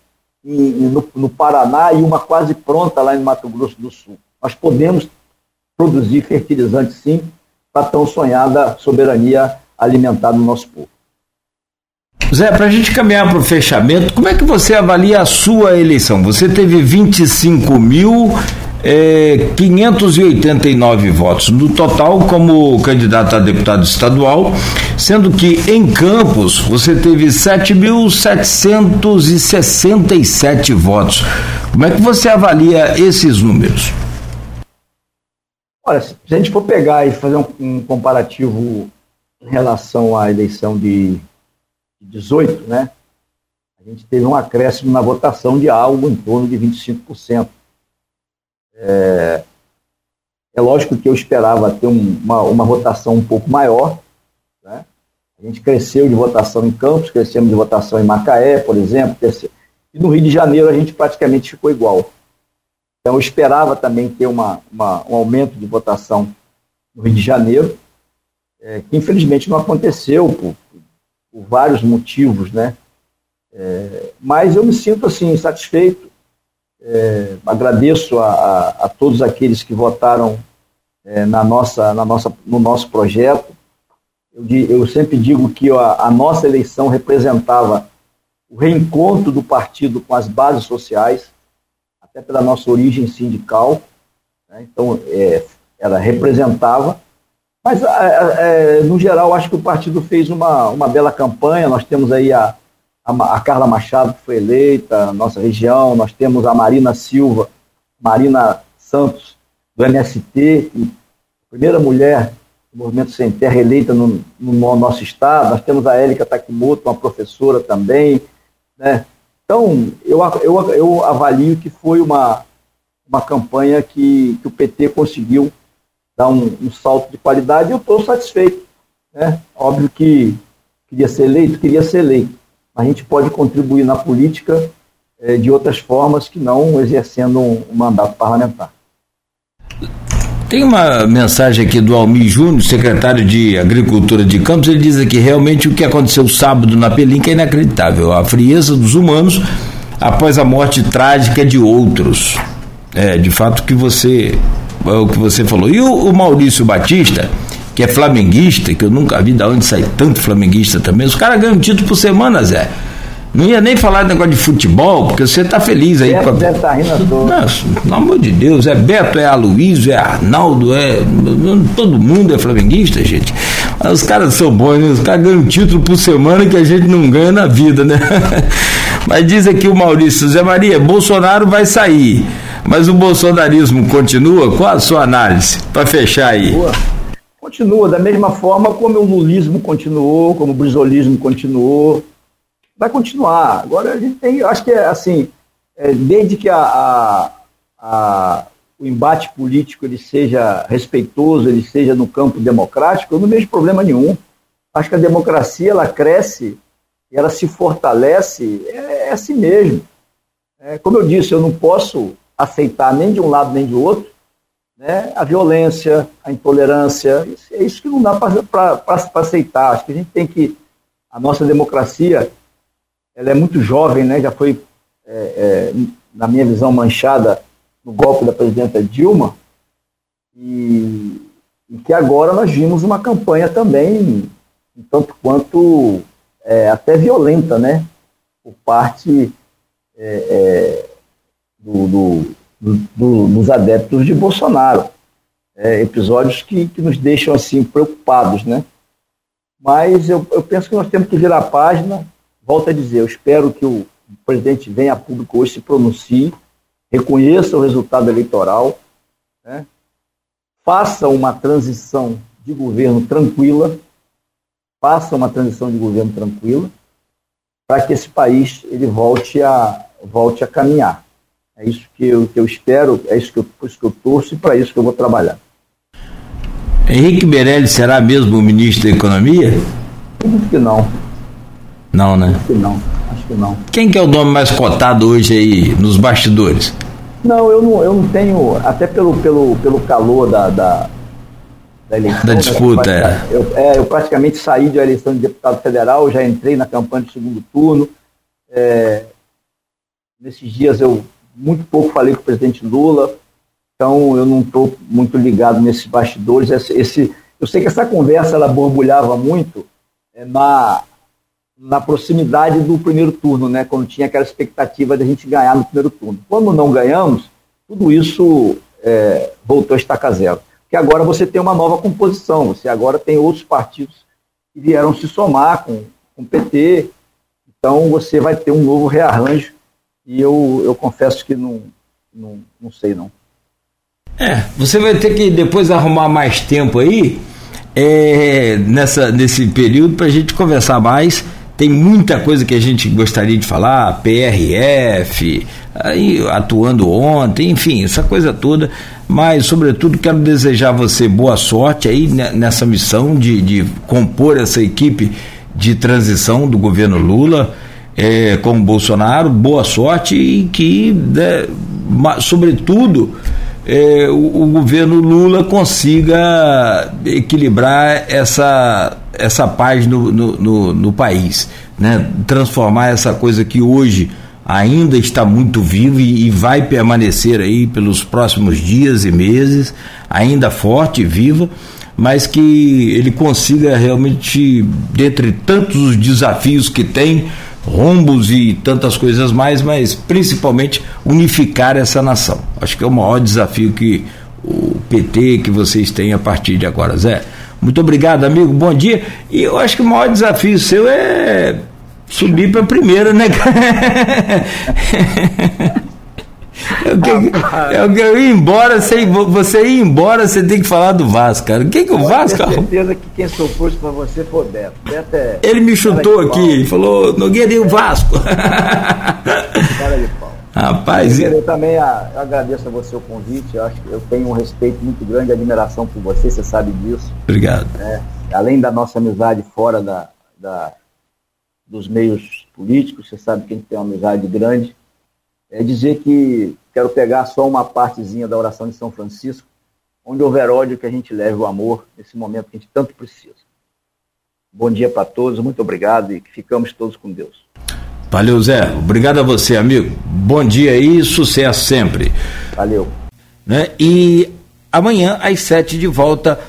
no, no Paraná e uma quase pronta lá em Mato Grosso do Sul. Nós podemos produzir fertilizantes sim para tão sonhada soberania alimentar do nosso povo. Zé, para a gente caminhar para o fechamento, como é que você avalia a sua eleição? Você teve 25 mil é, 589 votos no total como candidato a deputado estadual, sendo que em Campos você teve 7.767 votos. Como é que você avalia esses números? Olha, se a gente for pegar e fazer um, um comparativo em relação à eleição de 18, né? A gente teve um acréscimo na votação de algo em torno de 25%. É, é lógico que eu esperava ter um, uma, uma votação um pouco maior. Né? A gente cresceu de votação em Campos, crescemos de votação em Macaé, por exemplo. Cresceu. E no Rio de Janeiro a gente praticamente ficou igual. Então eu esperava também ter uma, uma um aumento de votação no Rio de Janeiro, é, que infelizmente não aconteceu por, por vários motivos, né? É, mas eu me sinto assim satisfeito. É, agradeço a, a, a, todos aqueles que votaram é, na nossa, na nossa, no nosso projeto. Eu, eu sempre digo que a, a, nossa eleição representava o reencontro do partido com as bases sociais, até pela nossa origem sindical. Né? Então, é, ela representava mas, é, é, no geral, acho que o partido fez uma, uma bela campanha. Nós temos aí a, a, Carla Machado, foi eleita nossa região, nós temos a Marina Silva, Marina Santos, do MST, primeira mulher do Movimento Sem Terra eleita no, no nosso estado. Nós temos a Érica Takimoto, uma professora também. Né? Então, eu, eu, eu avalio que foi uma, uma campanha que, que o PT conseguiu dar um, um salto de qualidade e eu estou satisfeito. Né? Óbvio que queria ser eleito, queria ser eleito. A gente pode contribuir na política é, de outras formas que não exercendo um, um mandato parlamentar. Tem uma mensagem aqui do Almir Júnior, secretário de Agricultura de Campos, ele diz aqui realmente o que aconteceu sábado na Pelinca é inacreditável. A frieza dos humanos após a morte trágica de outros. É, de fato que você é o que você falou. E o, o, Maurício Batista, que é flamenguista, que eu nunca vi de onde sai tanto flamenguista também, os caras ganham título por semana, Zé. Não ia nem falar de negócio de futebol, porque você tá feliz aí. Beto, com a... Beto tá rindo Nossa, pelo amor de Deus, é Beto, é Aloysio, é Arnaldo, é. Todo mundo é flamenguista, gente. Os caras são bons, né? Os caras ganham título por semana que a gente não ganha na vida, né? Mas diz aqui o Maurício, Zé Maria, Bolsonaro vai sair. Mas o bolsonarismo continua? Qual a sua análise? Para fechar aí. Continua, da mesma forma como o lulismo continuou, como o brisolismo continuou. Vai continuar. Agora a gente tem, acho que é assim, é, desde que a, a, a, o embate político ele seja respeitoso, ele seja no campo democrático, eu não vejo problema nenhum. Acho que a democracia ela cresce, ela se fortalece, é, é assim mesmo. É, como eu disse, eu não posso aceitar nem de um lado nem de outro, né, a violência, a intolerância, é isso que não dá para aceitar. Acho que a gente tem que. A nossa democracia ela é muito jovem, né, já foi, é, é, na minha visão, manchada no golpe da presidenta Dilma, e, e que agora nós vimos uma campanha também, um tanto quanto é, até violenta, né, por parte é, é, do, do, do, dos adeptos de Bolsonaro. É, episódios que, que nos deixam assim preocupados, né? Mas eu, eu penso que nós temos que virar a página. Volto a dizer, eu espero que o presidente venha a público hoje, se pronuncie, reconheça o resultado eleitoral, né? faça uma transição de governo tranquila, faça uma transição de governo tranquila, para que esse país ele volte a, volte a caminhar. É isso que eu, que eu espero, é isso que eu, isso que eu torço e para isso que eu vou trabalhar. Henrique Meirelles será mesmo o ministro da Economia? Acho que não. Não, né? Acho que não. Acho que não. Quem que é o nome mais cotado hoje aí nos bastidores? Não, eu não, eu não tenho, até pelo, pelo, pelo calor da, da, da eleição. Da né, disputa, né? eu, é. Eu, é. Eu praticamente saí da eleição de deputado federal, já entrei na campanha de segundo turno. É, nesses dias eu muito pouco falei com o presidente Lula, então eu não estou muito ligado nesses bastidores. Esse, esse, eu sei que essa conversa ela borbulhava muito é, na, na proximidade do primeiro turno, né, quando tinha aquela expectativa de a gente ganhar no primeiro turno. Quando não ganhamos, tudo isso é, voltou a estacar zero. Porque agora você tem uma nova composição, você agora tem outros partidos que vieram se somar com, com o PT, então você vai ter um novo rearranjo e eu, eu confesso que não, não, não sei não. É, você vai ter que depois arrumar mais tempo aí é, nessa, nesse período para a gente conversar mais. Tem muita coisa que a gente gostaria de falar, PRF, aí, atuando ontem, enfim, essa coisa toda. Mas, sobretudo, quero desejar a você boa sorte aí nessa missão de, de compor essa equipe de transição do governo Lula é, com o Bolsonaro. Boa sorte e que, né, sobretudo, é, o, o, governo Lula consiga equilibrar essa, essa paz no, no, no, no país, né? transformar essa coisa que hoje ainda está muito viva e, e vai permanecer aí pelos próximos dias e meses, ainda forte e viva, mas que ele consiga realmente, dentre tantos os desafios que tem, rombos e tantas coisas mais, mas principalmente unificar essa nação. Acho que é o maior desafio que o PT que vocês têm a partir de agora, Zé. Muito obrigado, amigo. Bom dia. E eu acho que o maior desafio seu é subir para a primeira, né? Eu, que, eu, eu ir embora, sem, você ir embora, você tem que falar do Vasco, cara. Quem que o Vasco? Eu tenho certeza que quem isso pra você foi o Beto. Beto é. Ele me chutou aqui, falou, Nogueira e o Vasco. Cara de pau. Rapaz, eu, eu também eu agradeço a você o convite. Eu acho que eu tenho um respeito muito grande, admiração por você, você sabe disso. Obrigado. É, além da nossa amizade fora da, da, dos meios políticos, você sabe que a gente tem uma amizade grande é dizer que quero pegar só uma partezinha da oração de São Francisco, onde houver ódio que a gente leve o amor nesse momento que a gente tanto precisa. Bom dia para todos, muito obrigado e que ficamos todos com Deus. Valeu, Zé. Obrigado a você, amigo. Bom dia e sucesso sempre. Valeu. Né? E amanhã, às sete, de volta